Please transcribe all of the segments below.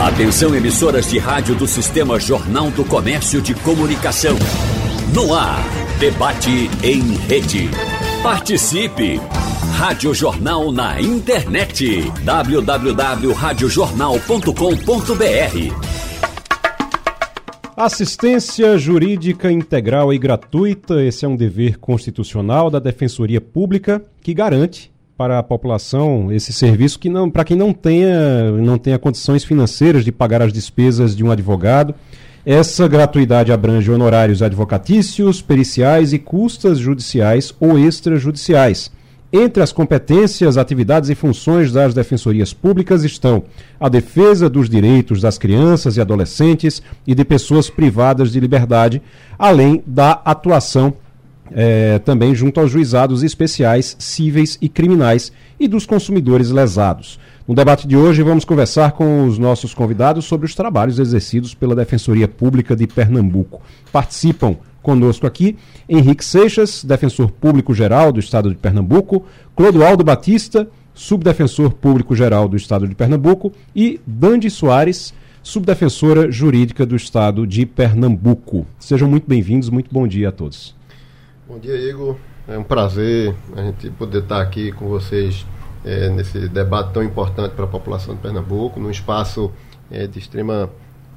Atenção emissoras de rádio do Sistema Jornal do Comércio de Comunicação. No ar, debate em rede. Participe! Rádio Jornal na internet. www.radiojornal.com.br Assistência jurídica integral e gratuita, esse é um dever constitucional da Defensoria Pública que garante para a população esse serviço que não para quem não tenha não tenha condições financeiras de pagar as despesas de um advogado. Essa gratuidade abrange honorários advocatícios, periciais e custas judiciais ou extrajudiciais. Entre as competências, atividades e funções das defensorias públicas estão a defesa dos direitos das crianças e adolescentes e de pessoas privadas de liberdade, além da atuação é, também junto aos juizados especiais, cíveis e criminais e dos consumidores lesados. No debate de hoje, vamos conversar com os nossos convidados sobre os trabalhos exercidos pela Defensoria Pública de Pernambuco. Participam conosco aqui Henrique Seixas, defensor público geral do Estado de Pernambuco, Clodoaldo Batista, subdefensor público geral do Estado de Pernambuco, e Dandi Soares, subdefensora jurídica do Estado de Pernambuco. Sejam muito bem-vindos, muito bom dia a todos. Bom dia, Igor. É um prazer a gente poder estar aqui com vocês é, nesse debate tão importante para a população de Pernambuco, num espaço é, de extrema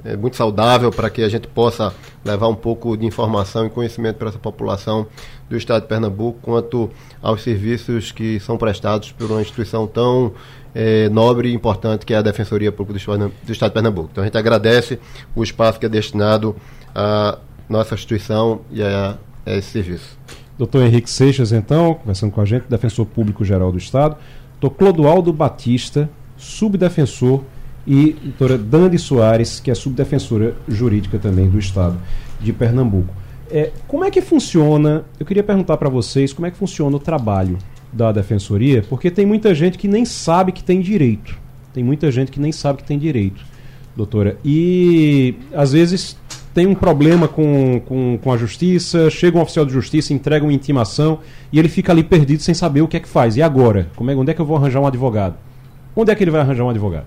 é, muito saudável para que a gente possa levar um pouco de informação e conhecimento para essa população do estado de Pernambuco quanto aos serviços que são prestados por uma instituição tão é, nobre e importante que é a Defensoria Pública do Estado de Pernambuco. Então a gente agradece o espaço que é destinado à nossa instituição e a é esse serviço. Doutor Henrique Seixas, então, conversando com a gente, defensor público geral do Estado. Doutor Clodoaldo Batista, subdefensor, e doutora Dandi Soares, que é subdefensora jurídica também do Estado de Pernambuco. É, como é que funciona? Eu queria perguntar para vocês como é que funciona o trabalho da defensoria, porque tem muita gente que nem sabe que tem direito. Tem muita gente que nem sabe que tem direito, doutora. E às vezes tem um problema com, com, com a justiça, chega um oficial de justiça, entrega uma intimação e ele fica ali perdido sem saber o que é que faz. E agora? Como é, onde é que eu vou arranjar um advogado? Onde é que ele vai arranjar um advogado?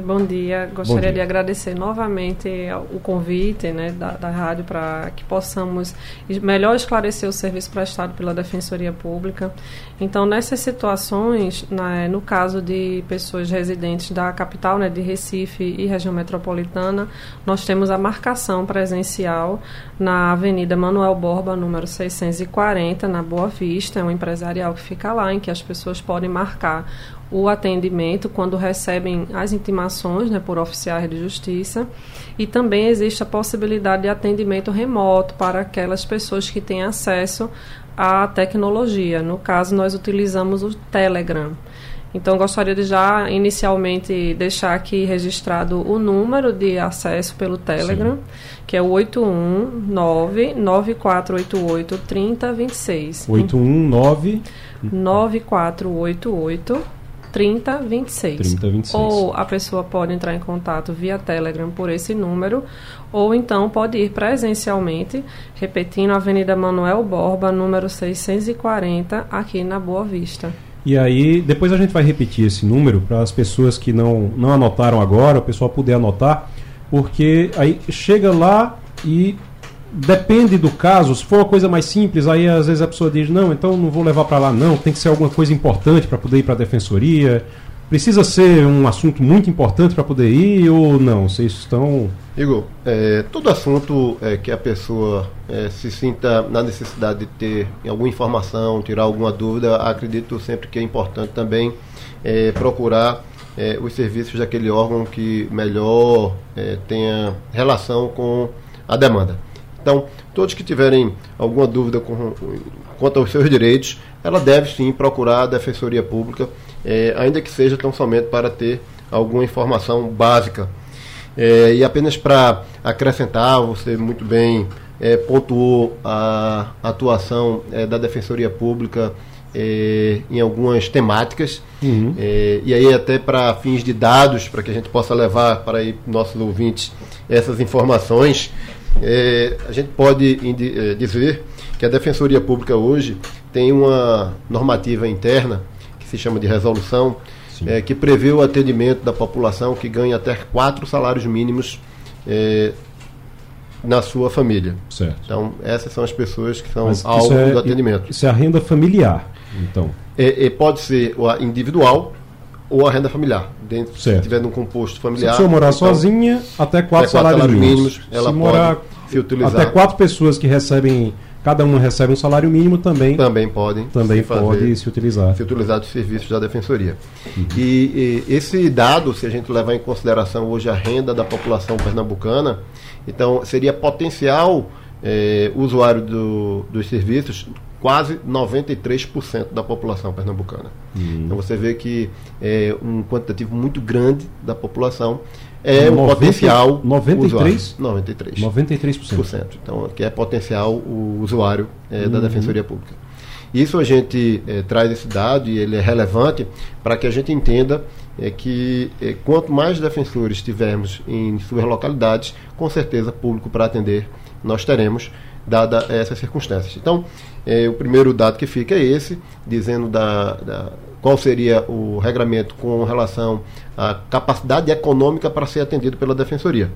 Bom dia, gostaria Bom dia. de agradecer novamente o convite né, da, da rádio para que possamos melhor esclarecer o serviço prestado pela Defensoria Pública. Então, nessas situações, né, no caso de pessoas residentes da capital, né, de Recife e região metropolitana, nós temos a marcação presencial na Avenida Manuel Borba, número 640, na Boa Vista, é um empresarial que fica lá, em que as pessoas podem marcar o atendimento quando recebem as intimações né, por oficiais de justiça e também existe a possibilidade de atendimento remoto para aquelas pessoas que têm acesso à tecnologia. No caso, nós utilizamos o Telegram. Então, gostaria de já inicialmente deixar aqui registrado o número de acesso pelo Telegram, Sim. que é o 819-9488-3026. 819 9488 3026. 3026. Ou a pessoa pode entrar em contato via Telegram por esse número, ou então pode ir presencialmente, repetindo, Avenida Manuel Borba, número 640, aqui na Boa Vista. E aí, depois a gente vai repetir esse número para as pessoas que não, não anotaram agora, o pessoal puder anotar, porque aí chega lá e depende do caso, se for uma coisa mais simples, aí às vezes a pessoa diz: não, então não vou levar para lá, não, tem que ser alguma coisa importante para poder ir para a defensoria. Precisa ser um assunto muito importante para poder ir ou não? Vocês estão. Igor, é, todo assunto é, que a pessoa é, se sinta na necessidade de ter alguma informação, tirar alguma dúvida, acredito sempre que é importante também é, procurar é, os serviços daquele órgão que melhor é, tenha relação com a demanda. Então, todos que tiverem alguma dúvida com, quanto aos seus direitos, ela deve sim procurar a Defensoria Pública, é, ainda que seja tão somente para ter alguma informação básica. É, e apenas para acrescentar, você muito bem é, pontuou a atuação da Defensoria Pública em algumas temáticas, uhum. e aí até para fins de dados, para que a gente possa levar para aí nossos ouvintes essas informações, é, a gente pode é, dizer que a Defensoria Pública hoje tem uma normativa interna que se chama de resolução é, que prevê o atendimento da população que ganha até quatro salários mínimos é, na sua família. Certo. Então, essas são as pessoas que são alvo é, do atendimento. Isso é a renda familiar, então? É, é, pode ser individual ou a renda familiar. Dentro, certo. se estiver num composto familiar. Se a morar então, sozinha, até quatro, até quatro salários, salários mínimos. mínimos ela se morar se utilizar. Até quatro pessoas que recebem cada uma recebe um salário mínimo também também podem também se pode se utilizar se utilizar dos serviços da defensoria uhum. e, e, esse dado se a gente levar em consideração hoje a renda da população pernambucana então seria potencial é, usuário do, dos serviços quase 93% da população pernambucana. Uhum. Então você vê que é um quantitativo muito grande da população é o potencial 93? Usuário. 93. 93%. Então, que é potencial o usuário é, uhum. da Defensoria Pública. Isso a gente é, traz esse dado e ele é relevante para que a gente entenda é, que é, quanto mais defensores tivermos em suas localidades, com certeza público para atender nós teremos, dada essas circunstâncias. Então, é, o primeiro dado que fica é esse, dizendo da, da qual seria o regramento com relação à capacidade econômica para ser atendido pela Defensoria.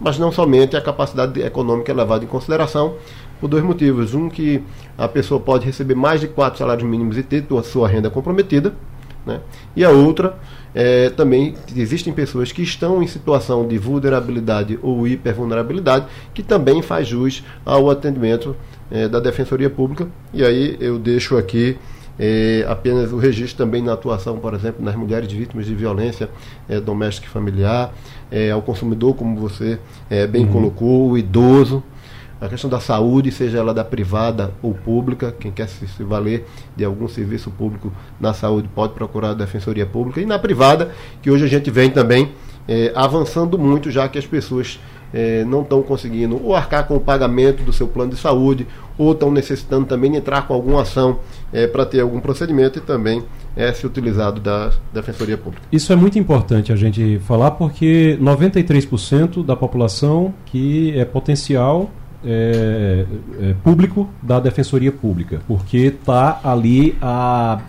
Mas não somente a capacidade econômica é levada em consideração, por dois motivos. Um, que a pessoa pode receber mais de quatro salários mínimos e ter sua renda comprometida. Né? E a outra, é, também existem pessoas que estão em situação de vulnerabilidade ou hipervulnerabilidade, que também faz jus ao atendimento é, da Defensoria Pública. E aí eu deixo aqui é, apenas o registro também na atuação, por exemplo, nas mulheres vítimas de violência é, doméstica e familiar, é, ao consumidor, como você é, bem uhum. colocou, o idoso, a questão da saúde, seja ela da privada ou pública, quem quer se, se, valer de algum serviço público na saúde pode procurar a Defensoria Pública, e na privada, que hoje a gente vem também é, avançando muito, já que as pessoas é, não estão conseguindo ou arcar com o pagamento do seu plano de saúde, ou estão necessitando também entrar com alguma ação é, para ter algum procedimento e também é se utilizado da Defensoria Pública. Isso é muito importante a gente falar porque 93% da população que é potencial é, é, público da Defensoria Pública, porque está ali a,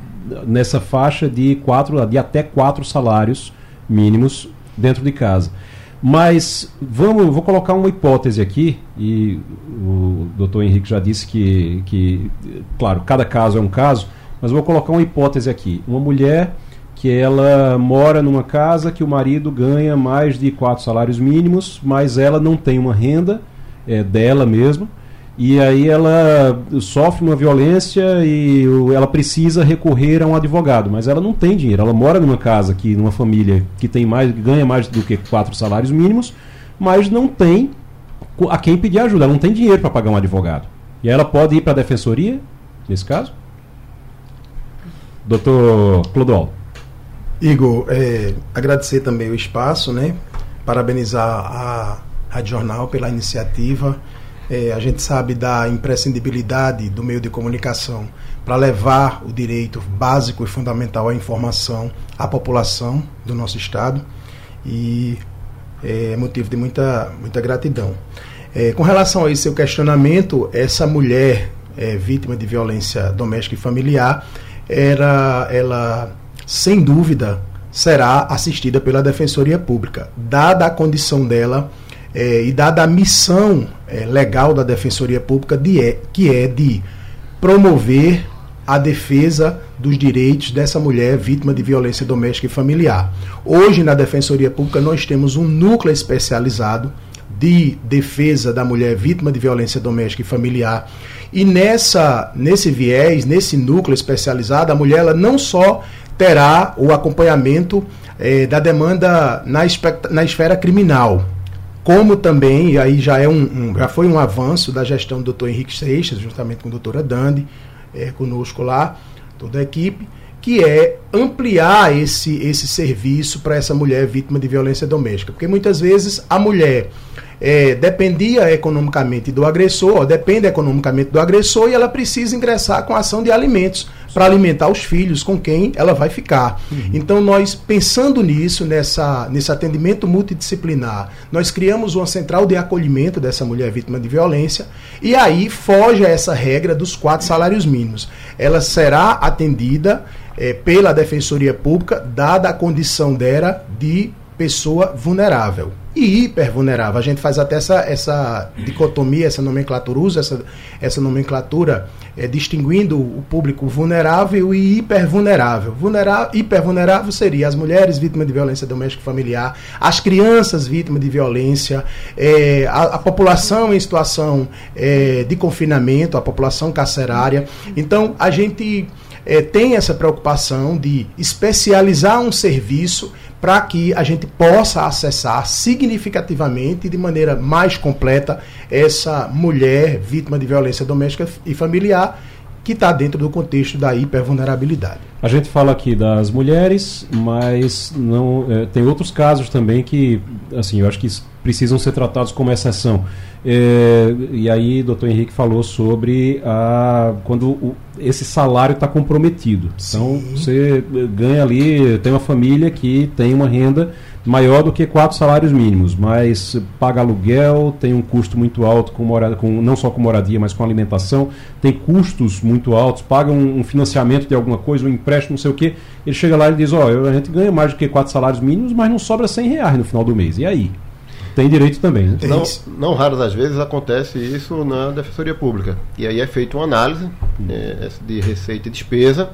nessa faixa de, quatro, de até quatro salários mínimos dentro de casa. Mas vamos, vou colocar uma hipótese aqui, e o doutor Henrique já disse que, que, claro, cada caso é um caso, mas vou colocar uma hipótese aqui. Uma mulher que ela mora numa casa que o marido ganha mais de quatro salários mínimos, mas ela não tem uma renda é, dela mesma, e aí ela sofre uma violência e ela precisa recorrer a um advogado, mas ela não tem dinheiro. Ela mora numa casa que numa família que tem mais ganha mais do que quatro salários mínimos, mas não tem a quem pedir ajuda. Ela não tem dinheiro para pagar um advogado. E ela pode ir para a defensoria nesse caso? Doutor Clodoal. Igor, é, agradecer também o espaço, né? Parabenizar a Rádio Jornal pela iniciativa. É, a gente sabe da imprescindibilidade do meio de comunicação para levar o direito básico e fundamental à informação à população do nosso Estado. E é motivo de muita, muita gratidão. É, com relação a esse seu questionamento, essa mulher é, vítima de violência doméstica e familiar, era, ela, sem dúvida, será assistida pela Defensoria Pública, dada a condição dela é, e dada a missão é, legal da Defensoria Pública, de, é, que é de promover a defesa dos direitos dessa mulher vítima de violência doméstica e familiar. Hoje, na Defensoria Pública, nós temos um núcleo especializado de defesa da mulher vítima de violência doméstica e familiar. E nessa, nesse viés, nesse núcleo especializado, a mulher ela não só terá o acompanhamento eh, da demanda na, na esfera criminal, como também, e aí já, é um, um, já foi um avanço da gestão do doutor Henrique Seixas, juntamente com a doutora Dandi, é, conosco lá, toda a equipe, que é ampliar esse, esse serviço para essa mulher vítima de violência doméstica. Porque muitas vezes a mulher é, dependia economicamente do agressor, depende economicamente do agressor e ela precisa ingressar com ação de alimentos para alimentar os filhos com quem ela vai ficar. Uhum. Então, nós, pensando nisso, nessa, nesse atendimento multidisciplinar, nós criamos uma central de acolhimento dessa mulher vítima de violência e aí foge a essa regra dos quatro salários mínimos. Ela será atendida é, pela Defensoria Pública, dada a condição dela de pessoa vulnerável e hipervulnerável. A gente faz até essa, essa dicotomia, essa nomenclatura, usa essa, essa nomenclatura é, distinguindo o público vulnerável e hipervulnerável. Vulnerável, hipervulnerável seria as mulheres vítimas de violência doméstica e familiar, as crianças vítimas de violência, é, a, a, população em situação é, de confinamento, a população carcerária. Então, a gente é, tem essa preocupação de especializar um serviço para que a gente possa acessar significativamente e de maneira mais completa essa mulher vítima de violência doméstica e familiar que está dentro do contexto da hipervulnerabilidade. A gente fala aqui das mulheres, mas não é, tem outros casos também que, assim, eu acho que precisam ser tratados como exceção. É, e aí, doutor Henrique falou sobre a, quando o, esse salário está comprometido. Então, você ganha ali, tem uma família que tem uma renda maior do que quatro salários mínimos, mas paga aluguel, tem um custo muito alto com, morada, com não só com moradia, mas com alimentação, tem custos muito altos, paga um, um financiamento de alguma coisa, um empréstimo, não sei o que. Ele chega lá e diz: Ó, oh, a gente ganha mais do que quatro salários mínimos, mas não sobra 100 reais no final do mês. E aí? Tem direito também, né? Não, não raras às vezes acontece isso na Defensoria Pública. E aí é feita uma análise é, de receita e despesa,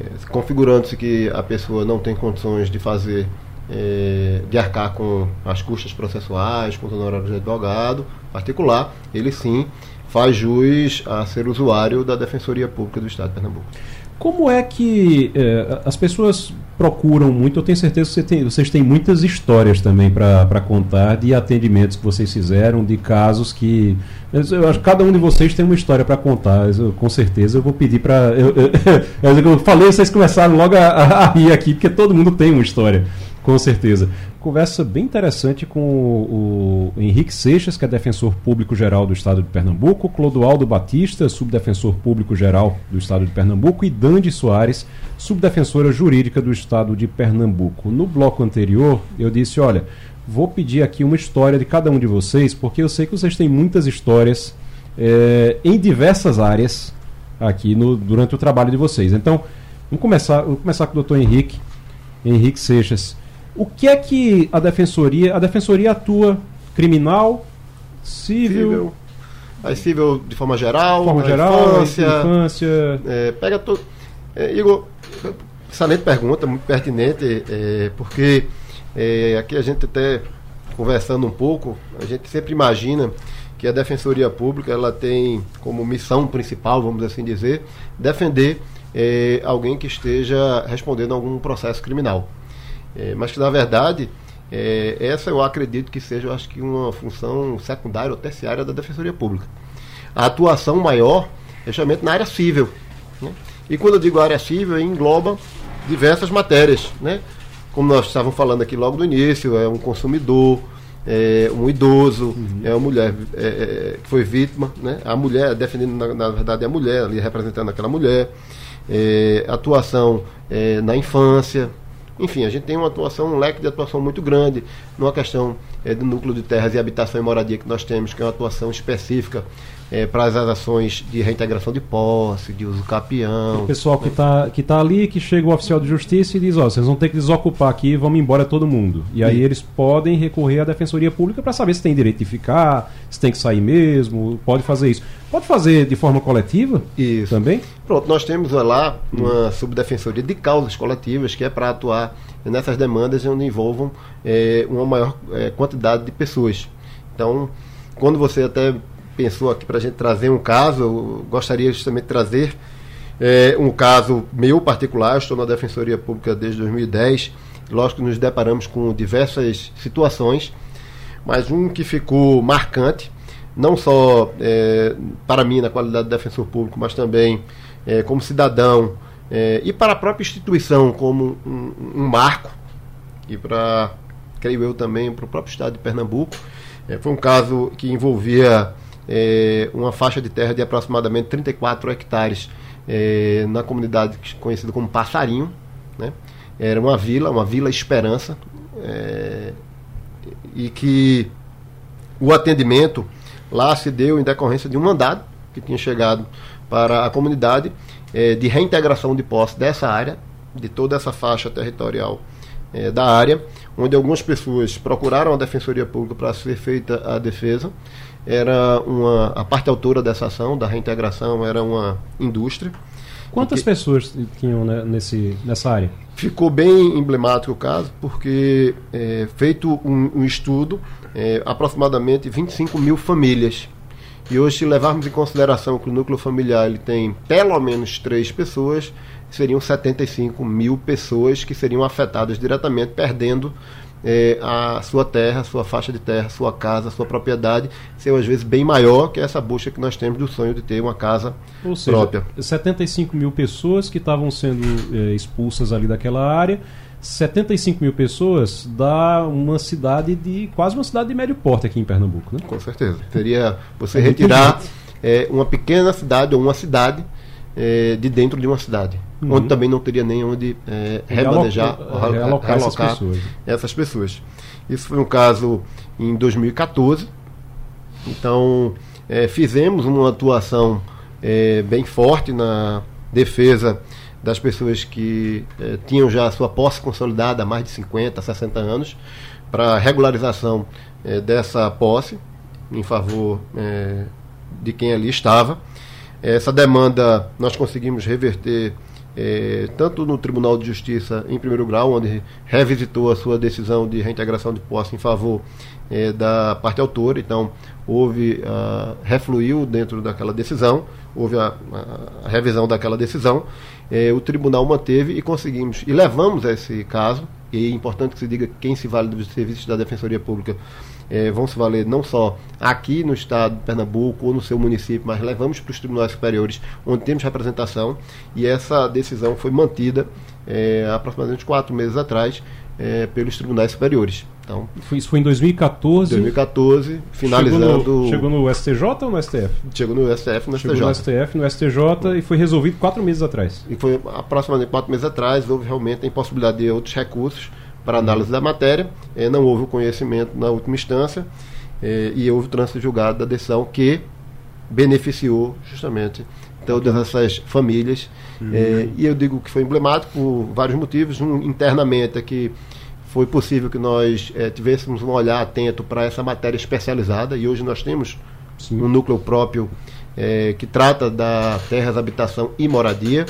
é, configurando-se que a pessoa não tem condições de fazer, é, de arcar com as custas processuais, com os honorários de advogado particular, ele sim faz jus a ser usuário da Defensoria Pública do Estado de Pernambuco. Como é que eh, as pessoas procuram muito? Eu tenho certeza que você tem, vocês têm muitas histórias também para contar de atendimentos que vocês fizeram, de casos que. Eu acho que cada um de vocês tem uma história para contar. Eu, com certeza eu vou pedir para. Eu, eu, eu, falei, vocês começaram logo a, a rir aqui, porque todo mundo tem uma história. Com certeza. Conversa bem interessante com o, Henrique Seixas, que é defensor público geral do Estado de Pernambuco, Clodoaldo Batista, subdefensor público geral do Estado de Pernambuco, e Dandi Soares, subdefensora jurídica do Estado de Pernambuco. No bloco anterior, eu disse: olha, vou pedir aqui uma história de cada um de vocês, porque eu sei que vocês têm muitas histórias é, em diversas áreas aqui no, durante o trabalho de vocês. Então, vamos começar, vamos começar com o doutor Henrique, Henrique Seixas. O que é que a defensoria. A defensoria atua criminal, civil. civil. A civil de forma geral, forma geral infância. infância é, pega todo. É, Igor, excelente pergunta, muito pertinente, é, porque é, aqui a gente até conversando um pouco, a gente sempre imagina que a Defensoria Pública ela tem como missão principal, vamos assim dizer, defender é, alguém que esteja respondendo a algum processo criminal. É, mas que na verdade é, essa eu acredito que seja, acho que uma função secundária ou terciária da Defensoria Pública. A atuação maior é justamente na área civil. Né? E quando eu digo área civil, engloba diversas matérias, né? Como nós estávamos falando aqui logo no início, é um consumidor, é um idoso, uhum. é uma mulher é, é, que foi vítima, né? A mulher, defendendo na, na, verdade a mulher, ali representando aquela mulher, é, atuação é, na infância, enfim, a gente tem uma atuação, um leque de atuação muito grande numa questão é, do núcleo de terras e habitação e moradia que nós temos, que é uma atuação específica é, para as ações de reintegração de posse, de uso capião. O pessoal que está que tá ali, que chega o oficial de justiça e diz, ó, vocês vão ter que desocupar aqui, vamos embora todo mundo. E aí eles podem recorrer à Defensoria Pública para saber se tem direito de ficar, se tem que sair mesmo, pode fazer isso. Pode fazer de forma coletiva isso. também? Pronto, nós temos lá uma subdefensoria de causas coletivas que é para atuar nessas demandas onde envolvam é, uma maior é, quantidade de pessoas. Então, quando você até pensou aqui para a gente trazer um caso, eu gostaria justamente de trazer é, um caso meu particular. Eu estou na Defensoria Pública desde 2010. Lógico que nos deparamos com diversas situações, mas um que ficou marcante, não só é, para mim na qualidade de defensor público, mas também é, como cidadão é, e para a própria instituição como um, um marco e para, creio eu também, para o próprio estado de Pernambuco É, foi um caso que envolvia é, uma faixa de terra de aproximadamente 34 hectares é, na comunidade conhecida como Passarinho. Né? Era uma vila, uma Vila Esperança, é, e que o atendimento lá se deu em decorrência de um mandado que tinha chegado para a comunidade é, de reintegração de posse dessa área, de toda essa faixa territorial é, da área, onde algumas pessoas procuraram a Defensoria Pública para ser feita a defesa. Era uma, a parte autora dessa ação, da reintegração, era uma indústria. Quantas pessoas tinham né, nesse, nessa área? Ficou bem emblemático o caso, porque é, feito um, um estudo, é, aproximadamente 25 mil famílias. E hoje, se levarmos em consideração que o núcleo familiar ele tem pelo menos três pessoas, seriam 75 mil pessoas que seriam afetadas diretamente, perdendo é, a sua terra, a sua faixa de terra, sua casa, sua propriedade, ser às vezes bem maior que essa busca que nós temos do sonho de ter uma casa Ou seja, própria. 75 mil pessoas que estavam sendo é, expulsas ali daquela área. 75 mil pessoas dá uma cidade de. quase uma cidade de médio porte aqui em Pernambuco, né? Com certeza. Seria você é retirar é, uma pequena cidade ou uma cidade é, de dentro de uma cidade, uhum. onde também não teria nem onde é, remanejar, realocar, essas pessoas. essas pessoas. Isso foi um caso em 2014. Então, é, fizemos uma atuação é, bem forte na defesa das pessoas que é, tinham já a sua posse consolidada há mais de 50, 60 anos, para regularização é, dessa posse em favor de quem ali estava. Essa demanda nós conseguimos reverter é, tanto no Tribunal de Justiça em primeiro grau, onde revisitou a sua decisão de reintegração de posse em favor é, da parte autora, então houve, uh, refluiu dentro daquela decisão, houve a, a revisão daquela decisão, é, o tribunal manteve e conseguimos, e levamos esse caso, e é importante que se diga quem se vale dos serviços da Defensoria Pública é, vão se valer não só aqui no estado de Pernambuco ou no seu município, mas levamos para os tribunais superiores, onde temos representação, e essa decisão foi mantida é, aproximadamente quatro meses atrás pelos tribunais superiores. Então, isso foi em 2014. 2014, finalizando. Chegou no, chegou no STJ ou no STF? Chegou no STF no chegou STJ. no STF, no STJ e foi resolvido quatro meses atrás. E foi aproximadamente quatro meses atrás, houve realmente a impossibilidade de outros recursos para análise da matéria, eh, não houve o conhecimento na última instância eh, e houve o trânsito julgado da decisão que beneficiou justamente todas essas famílias. Uhum. Eh, e eu digo que foi emblemático por vários motivos. Um, internamente é que foi possível que nós tivéssemos um olhar atento para essa matéria especializada e hoje nós temos Sim. um núcleo próprio que trata da terras, habitação e moradia.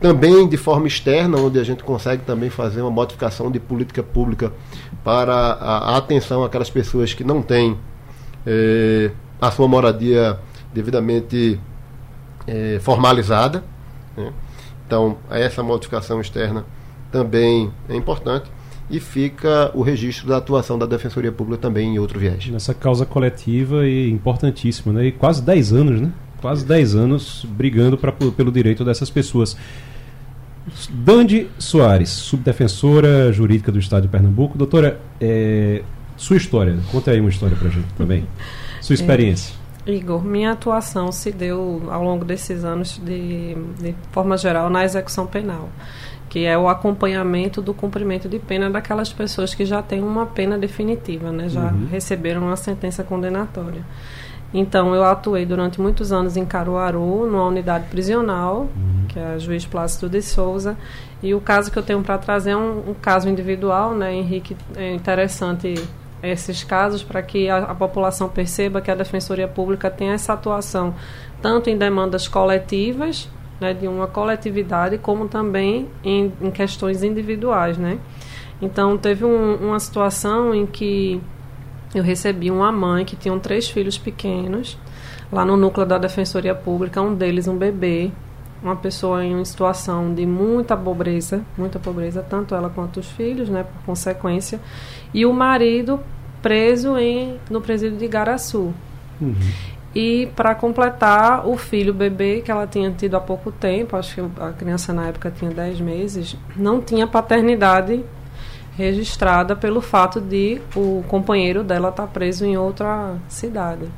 Também de forma externa, onde a gente consegue também fazer uma modificação de política pública para a, a atenção àquelas pessoas que não têm eh, a sua moradia devidamente formalizada. Né? Então, essa modificação externa também é importante e fica o registro da atuação da Defensoria Pública também em outro viés. Nessa causa coletiva e importantíssima, né? E quase 10 anos, né? Quase 10 anos brigando pra, pelo direito dessas pessoas. Dandi Soares, subdefensora jurídica do Estado de Pernambuco. Doutora, é, sua história, conta aí uma história para a gente também. Sua é, experiência. É, Igor, minha atuação se deu ao longo desses anos de, de forma geral na execução penal que é o acompanhamento do cumprimento de pena daquelas pessoas que já têm uma pena definitiva, né? já uhum. receberam uma sentença condenatória. Então, eu atuei durante muitos anos em Caruaru, numa unidade prisional, uhum. que é a Juiz Plácido de Souza. E o caso que eu tenho para trazer é um, um, caso individual, né, Henrique? É interessante esses casos para que a, a, população perceba que a Defensoria Pública tem essa atuação tanto em demandas coletivas, né, de uma coletividade, como também em, em questões individuais, né? Então, teve um, uma situação em que eu recebi uma mãe que tinha três filhos pequenos, lá no núcleo da Defensoria Pública, um deles um bebê, uma pessoa em uma situação de muita pobreza, muita pobreza, tanto ela quanto os filhos, né, por consequência, e o marido preso em, no presídio de Igaraçu. Uhum. E para completar, o filho bebê que ela tinha tido há pouco tempo, acho que a criança na época tinha 10 meses, não tinha paternidade registrada pelo fato de o companheiro dela estar tá preso em outra cidade.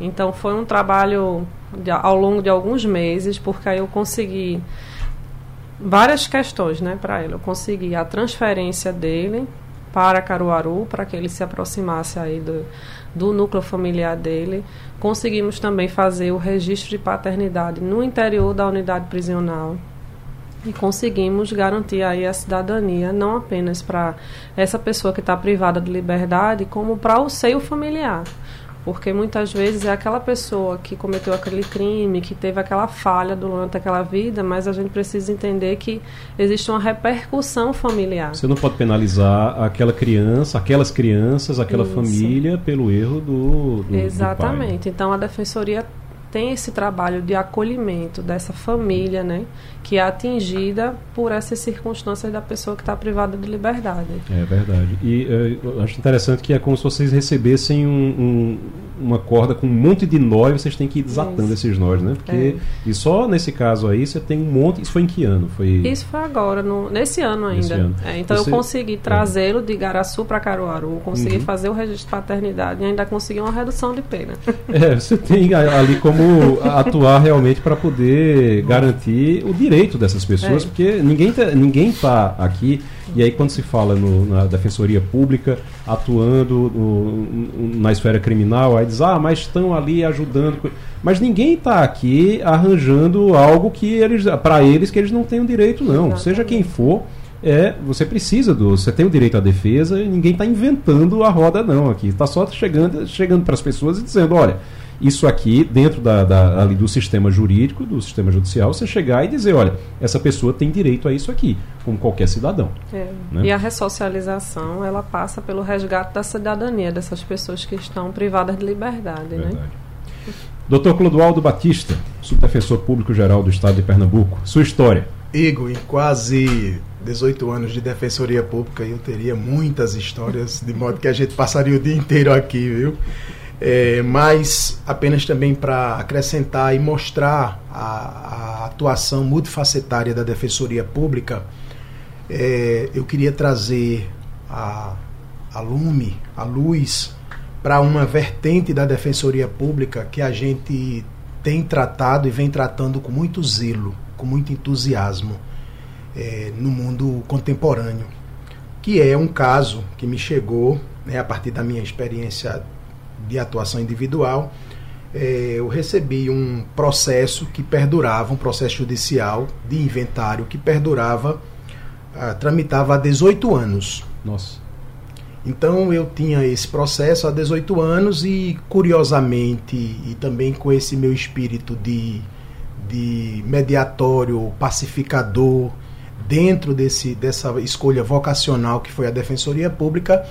Então foi um trabalho de, ao longo de alguns meses, porque aí eu consegui várias questões né, para ele. Eu consegui a transferência dele para Caruaru, para que ele se aproximasse aí do, do núcleo familiar dele. Conseguimos também fazer o registro de paternidade no interior da unidade prisional. E conseguimos garantir aí a cidadania, não apenas para essa pessoa que está privada de liberdade, como para o seio familiar. Porque muitas vezes é aquela pessoa que cometeu aquele crime, que teve aquela falha durante aquela vida, mas a gente precisa entender que existe uma repercussão familiar. Você não pode penalizar aquela criança, aquelas crianças, aquela Isso. família pelo erro do, do Exatamente. Do então a defensoria tem esse trabalho de acolhimento dessa família, né, que é atingida por essas circunstâncias da pessoa que está privada de liberdade. É verdade. E uh, eu acho interessante que é como se vocês recebessem um, um uma corda com um monte de nós, vocês têm que ir desatando esses nós, né? Porque é. e só nesse caso aí você tem um monte. Isso foi em que ano? Foi Isso foi agora, no, nesse ano ainda. Nesse ano. É, então você... eu consegui é. trazê-lo de Garaçu para Caruaru, consegui uhum. fazer o registro de paternidade e ainda consegui uma redução de pena. É, você tem ali como atuar realmente para poder garantir o direito dessas pessoas, é. porque ninguém tá, ninguém tá aqui e aí, quando se fala no, na defensoria pública, atuando no, na esfera criminal, aí diz, ah, mas estão ali ajudando. Mas ninguém está aqui arranjando algo que eles, para eles, que eles não têm o direito, não. Exatamente. Seja quem for, é, você precisa do, você tem o direito à defesa e ninguém está inventando a roda não aqui, está só chegando, chegando para as pessoas e dizendo, olha, isso aqui, dentro da, da, ali do sistema jurídico, do sistema judicial, você chegar e dizer, olha, essa pessoa tem direito a isso aqui, como qualquer cidadão. É. Né? E a ressocialização, ela passa pelo resgate da cidadania dessas pessoas que estão privadas de liberdade. Né? Verdade. Né? Doutor Clodoaldo Batista, subdefensor público-geral do Estado de Pernambuco, sua história. Igor, em quase 18 anos de defensoria pública, eu teria muitas histórias, de modo que a gente passaria o dia inteiro aqui, viu? É, mas apenas também para acrescentar e mostrar a, a, atuação multifacetária da Defensoria Pública, é, eu queria trazer a, a lume, a luz, para uma vertente da Defensoria Pública que a gente tem tratado e vem tratando com muito zelo, com muito entusiasmo é, no mundo contemporâneo, que é um caso que me chegou né, a partir da minha experiência de atuação individual, é, eu recebi um processo que perdurava, um processo judicial de inventário que perdurava, ah, tramitava há 18 anos. Nossa. Então eu tinha esse processo há 18 anos e, curiosamente, e também com esse meu espírito de, de mediatório, pacificador, dentro desse, dessa escolha vocacional que foi a Defensoria Pública,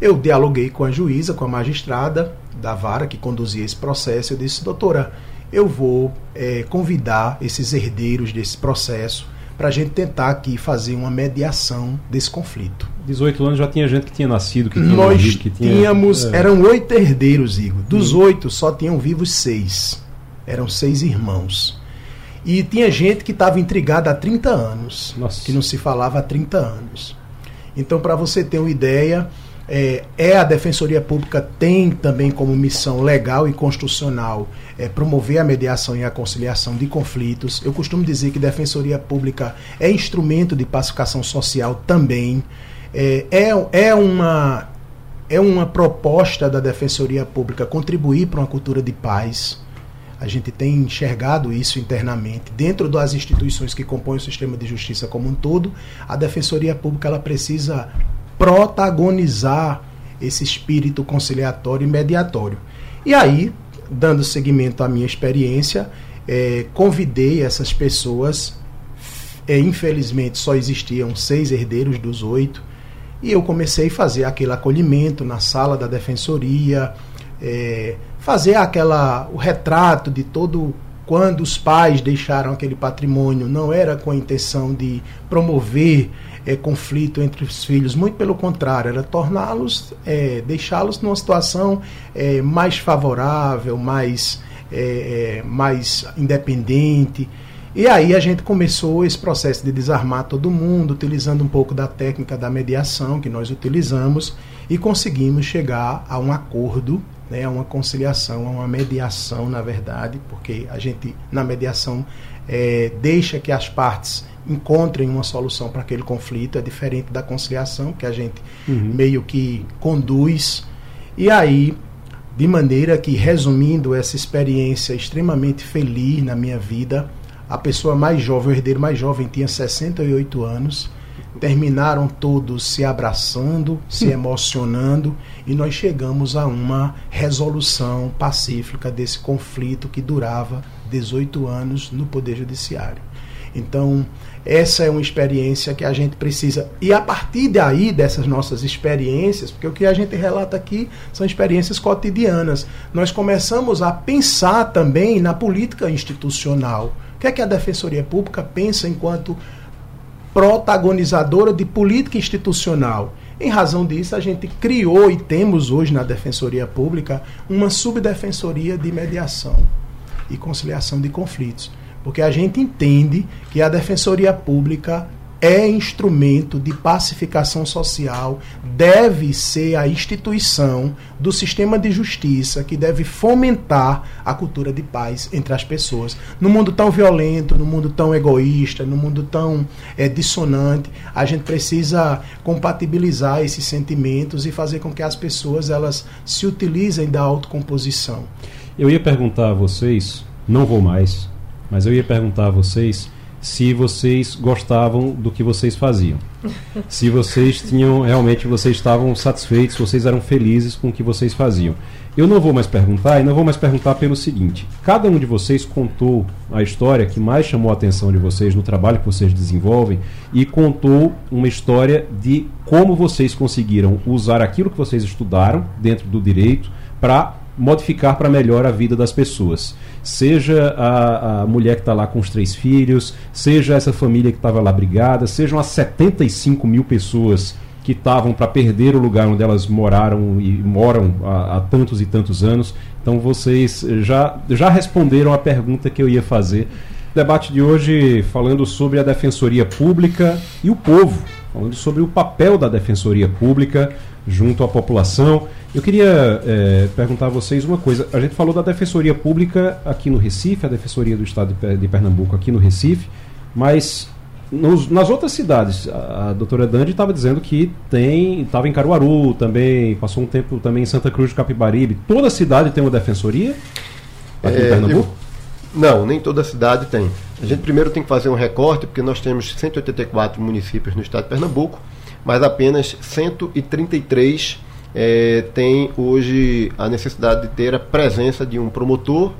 eu dialoguei com a juíza, com a magistrada da vara que conduzia esse processo. Eu disse, doutora, eu vou é, convidar esses herdeiros desse processo para a gente tentar aqui fazer uma mediação desse conflito. 18 anos já tinha gente que tinha nascido, que tinha Nós morrido, que tinha... tínhamos, é. eram oito herdeiros, Igor. Dos hum. oito, só tinham vivos seis. Eram seis irmãos. E tinha gente que estava intrigada há 30 anos, Nossa. que não se falava há 30 anos. Então, para você ter uma ideia, é, é, a Defensoria Pública tem também como missão legal e constitucional é, promover a mediação e a conciliação de conflitos. Eu costumo dizer que Defensoria Pública é instrumento de pacificação social também. É, é, é, uma, é uma proposta da Defensoria Pública contribuir para uma cultura de paz. A gente tem enxergado isso internamente. Dentro das instituições que compõem o sistema de justiça como um todo, a Defensoria Pública ela precisa protagonizar esse espírito conciliatório e mediatório. E aí, dando seguimento à minha experiência, é, convidei essas pessoas. É, infelizmente, só existiam seis herdeiros dos oito. E eu comecei a fazer aquele acolhimento na sala da defensoria, é, fazer aquela o retrato de todo quando os pais deixaram aquele patrimônio, não era com a intenção de promover é, conflito entre os filhos, muito pelo contrário, era torná-los, é, deixá-los numa situação é, mais favorável, mais, é, é, mais independente. E aí a gente começou esse processo de desarmar todo mundo, utilizando um pouco da técnica da mediação que nós utilizamos e conseguimos chegar a um acordo, né, a uma conciliação, a uma mediação, na verdade, porque a gente na mediação é, deixa que as partes encontrem uma solução para aquele conflito, é diferente da conciliação, que a gente uhum. meio que conduz. E aí, de maneira que, resumindo essa experiência extremamente feliz na minha vida, a pessoa mais jovem, o herdeiro mais jovem, tinha 68 anos. Terminaram todos se abraçando, se emocionando, e nós chegamos a uma resolução pacífica desse conflito que durava 18 anos no Poder Judiciário. Então, essa é uma experiência que a gente precisa. E a partir daí, dessas nossas experiências, porque o que a gente relata aqui são experiências cotidianas, nós começamos a pensar também na política institucional. O que é que a Defensoria Pública pensa enquanto protagonizadora de política institucional? Em razão disso, a gente criou e temos hoje na Defensoria Pública uma subdefensoria de mediação e conciliação de conflitos. Porque a gente entende que a Defensoria Pública é instrumento de pacificação social, deve ser a instituição do sistema de justiça que deve fomentar a cultura de paz entre as pessoas. No mundo tão violento, no mundo tão egoísta, no mundo tão é, dissonante, a gente precisa compatibilizar esses sentimentos e fazer com que as pessoas elas se utilizem da autocomposição. Eu ia perguntar a vocês, não vou mais, mas eu ia perguntar a vocês se vocês gostavam do que vocês faziam. se vocês tinham realmente vocês estavam satisfeitos, vocês eram felizes com o que vocês faziam. Eu não vou mais perguntar e não vou mais perguntar pelo seguinte: cada um de vocês contou a história que mais chamou a atenção de vocês no trabalho que vocês desenvolvem e contou uma história de como vocês conseguiram usar aquilo que vocês estudaram dentro do direito para modificar para melhor a vida das pessoas. Seja a, a mulher que está lá com os três filhos, seja essa família que estava lá brigada, sejam as 75 mil pessoas que estavam para perder o lugar onde elas moraram e moram há, há, tantos e tantos anos. Então vocês já, já responderam a pergunta que eu ia fazer. Debate de hoje falando sobre a Defensoria Pública e o povo, falando sobre o papel da Defensoria Pública junto à população. Eu queria é, perguntar a vocês uma coisa. A gente falou da Defensoria Pública aqui no Recife, a Defensoria do Estado de Pernambuco aqui no Recife, mas nos, nas outras cidades, a, a doutora Dandi estava dizendo que tem, estava em Caruaru também, passou um tempo também em Santa Cruz de Capibaribe. Toda cidade tem uma defensoria aqui é, em Pernambuco? Eu, não, nem toda cidade tem. A gente primeiro tem que fazer um recorte, porque nós temos 184 municípios no estado de Pernambuco mas apenas 133 é, tem hoje a necessidade de ter a presença de um promotor,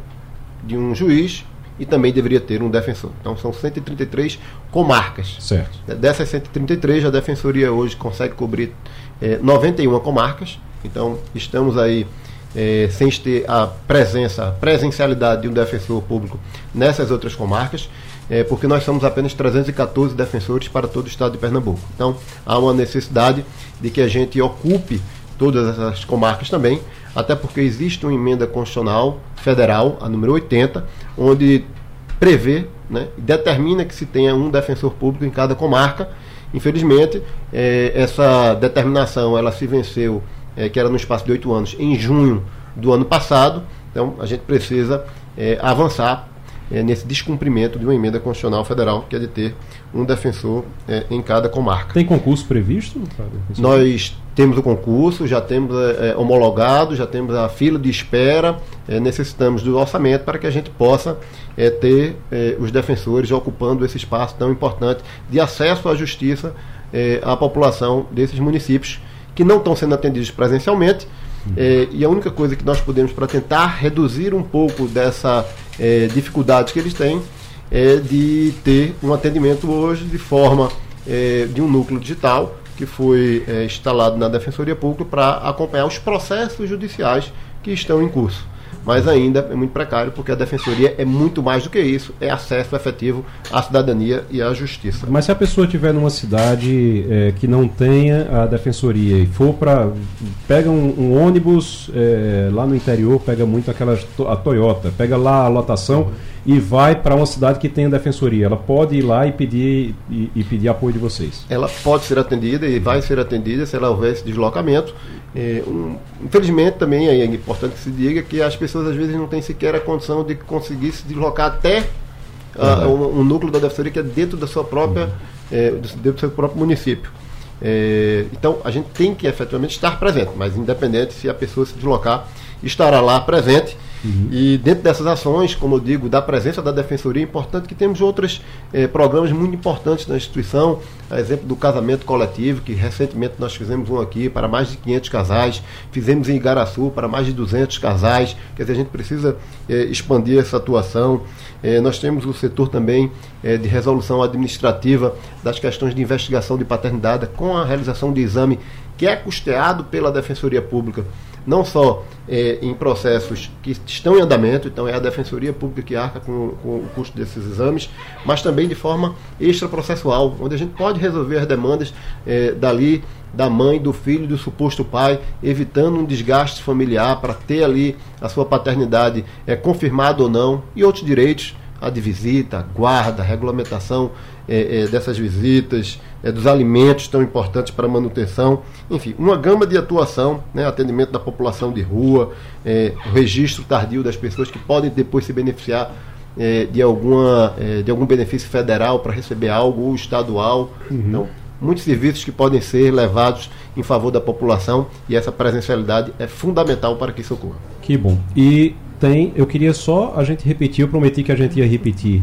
de um juiz e também deveria ter um defensor. Então são 133 comarcas. Certo. Dessas 133, a defensoria hoje consegue cobrir é, 91 comarcas. Então estamos aí é, sem ter a presença, a presencialidade de um defensor público nessas outras comarcas é, porque nós somos apenas 314 defensores para todo o estado de Pernambuco. Então, há uma necessidade de que a gente ocupe todas essas comarcas também, até porque existe uma emenda constitucional federal, a número 80, onde prevê, né, determina que se tenha um defensor público em cada comarca. Infelizmente, é, essa determinação ela se venceu, é, que era no espaço de oito anos, em junho do ano passado. Então, a gente precisa é, avançar é, nesse descumprimento de uma emenda constitucional federal, que é de ter um defensor é, em cada comarca. Tem concurso previsto? Nós temos o concurso, já temos é, é, homologado, já temos a fila de espera, é, necessitamos do orçamento para que a gente possa é, ter os defensores ocupando esse espaço tão importante de acesso à justiça à população desses municípios que não estão sendo atendidos presencialmente, é, e a única coisa que nós podemos para tentar reduzir um pouco dessa é, dificuldade que eles têm é de ter um atendimento hoje de forma é, de um núcleo digital que foi é, instalado na Defensoria Pública para acompanhar os processos judiciais que estão em curso. Mas ainda é muito precário porque a defensoria é muito mais do que isso, é acesso efetivo à cidadania e à justiça. Mas se a pessoa estiver numa cidade é, que não tenha a defensoria e for para pega um, um ônibus é, lá no interior, pega muito aquelas a Toyota, pega lá a lotação. E vai para uma cidade que tem a defensoria, ela pode ir lá e pedir e, e, pedir apoio de vocês. Ela pode ser atendida e vai ser atendida se ela houver esse deslocamento. É, um, infelizmente também é importante que se diga que as pessoas às vezes não têm sequer a condição de conseguir se deslocar até uhum. um, um, núcleo da defensoria que é dentro da sua própria, uhum. é, dentro do seu próprio município. É, então a gente tem que efetivamente estar presente, mas independente se a pessoa se deslocar, estará lá presente Uhum. E dentro dessas ações, como eu digo, da presença da Defensoria, é importante que temos outros eh, programas muito importantes na instituição, a exemplo do casamento coletivo, que recentemente nós fizemos um aqui para mais de 500 casais, fizemos em Igaraçu para mais de 200 casais, quer dizer, a gente precisa eh, expandir essa atuação. Eh, nós temos o setor também eh, de resolução administrativa das questões de investigação de paternidade com a realização de exame que é custeado pela Defensoria Pública não só é, em processos que estão em andamento, então é a Defensoria Pública que arca com, com o custo desses exames, mas também de forma extraprocessual, onde a gente pode resolver as demandas é, dali da mãe, do filho, do suposto pai, evitando um desgaste familiar para ter ali a sua paternidade é, confirmada ou não, e outros direitos, a de visita, guarda, regulamentação é, é, dessas visitas, é, dos alimentos tão importantes para a manutenção, enfim, uma gama de atuação, né, atendimento da população de rua, é, registro tardio das pessoas que podem depois se beneficiar é, de, alguma, é, de algum benefício federal para receber algo ou estadual. Uhum. Então, muitos serviços que podem ser levados em favor da população e essa presencialidade é fundamental para que isso ocorra. Que bom. E tem, eu queria só a gente repetir, eu prometi que a gente ia repetir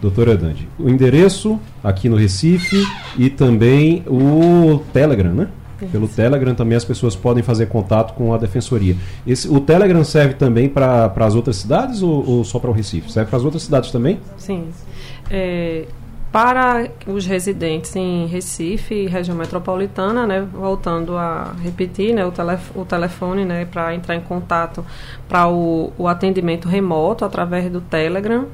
doutora Dandi. O endereço aqui no Recife e também o Telegram, né? Pelo Telegram também as pessoas podem fazer contato com a defensoria. Esse, o Telegram serve também para as outras cidades ou, ou só para o Recife? Serve para as outras cidades também? Sim. É, para os residentes em Recife e região metropolitana, né, voltando a repetir né, o, telef o telefone né, para entrar em contato para o, o atendimento remoto através do Telegram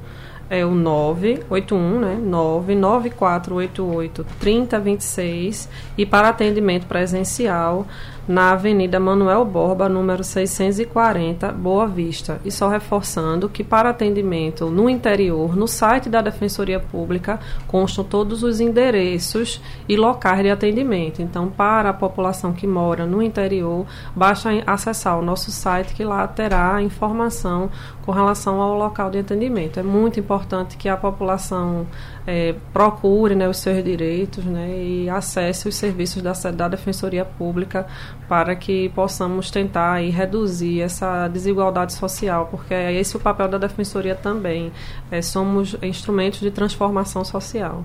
é o 981, né? 99488 3026 e para atendimento presencial na Avenida Manuel Borba, número 640, Boa Vista. E só reforçando que para atendimento no interior, no site da Defensoria Pública, constam todos os endereços e locais de atendimento. Então, para a população que mora no interior, basta acessar o nosso site que lá terá informação com relação ao local de atendimento. É muito importante que a população é, procure né, os seus direitos né, e acesse os serviços da, da Defensoria Pública para que possamos tentar aí, reduzir essa desigualdade social, porque é esse o papel da Defensoria também. É, somos instrumentos de transformação social.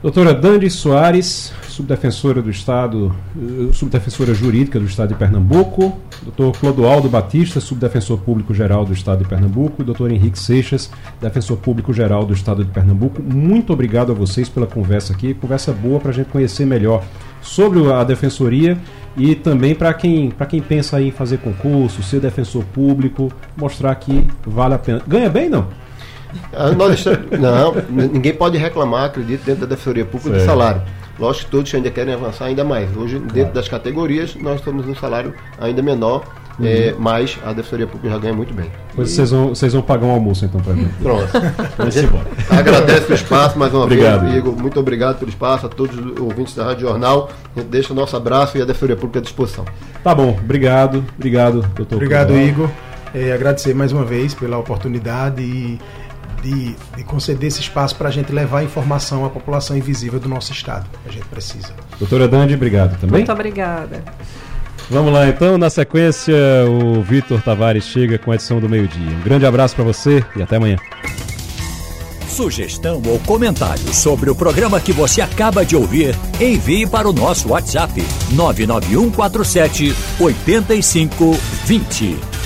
Doutora Dandi Soares, subdefensora do Estado, eh, subdefensora jurídica do Estado de Pernambuco, doutor Clodoaldo Batista, subdefensor público geral do Estado de Pernambuco, doutor Henrique Seixas, defensor público geral do Estado de Pernambuco. Muito obrigado a vocês pela conversa aqui, conversa boa para a gente conhecer melhor sobre a defensoria e também para quem, quem pensa em fazer concurso, ser defensor público, mostrar que vale a pena. Ganha bem, não? Ah, nós, não, ninguém pode reclamar, acredito, dentro da Defensoria Pública de salário. Lógico que todos ainda querem avançar ainda mais. Hoje, claro. dentro das categorias, nós temos um salário ainda menor, uhum. é, mas a Defensoria Pública já ganha muito bem. Pois e... vocês, vão, vocês vão pagar um almoço então para mim. Pronto. Agradece o espaço mais uma obrigado. vez, Igor. Muito obrigado pelo espaço, a todos os ouvintes da Rádio Jornal. A gente deixa o nosso abraço e a Defensoria Pública à disposição. Tá bom, obrigado. Obrigado, doutor. Obrigado, Igor. É, agradecer mais uma vez pela oportunidade e de, de conceder esse espaço para a gente levar informação à população invisível do nosso estado, a gente precisa. Doutora Dandi, obrigado também. Muito obrigada. Vamos lá então, na sequência, o Vitor Tavares chega com a edição do meio-dia. Um grande abraço para você e até amanhã. Sugestão ou comentário sobre o programa que você acaba de ouvir, envie para o nosso WhatsApp 99147 8520.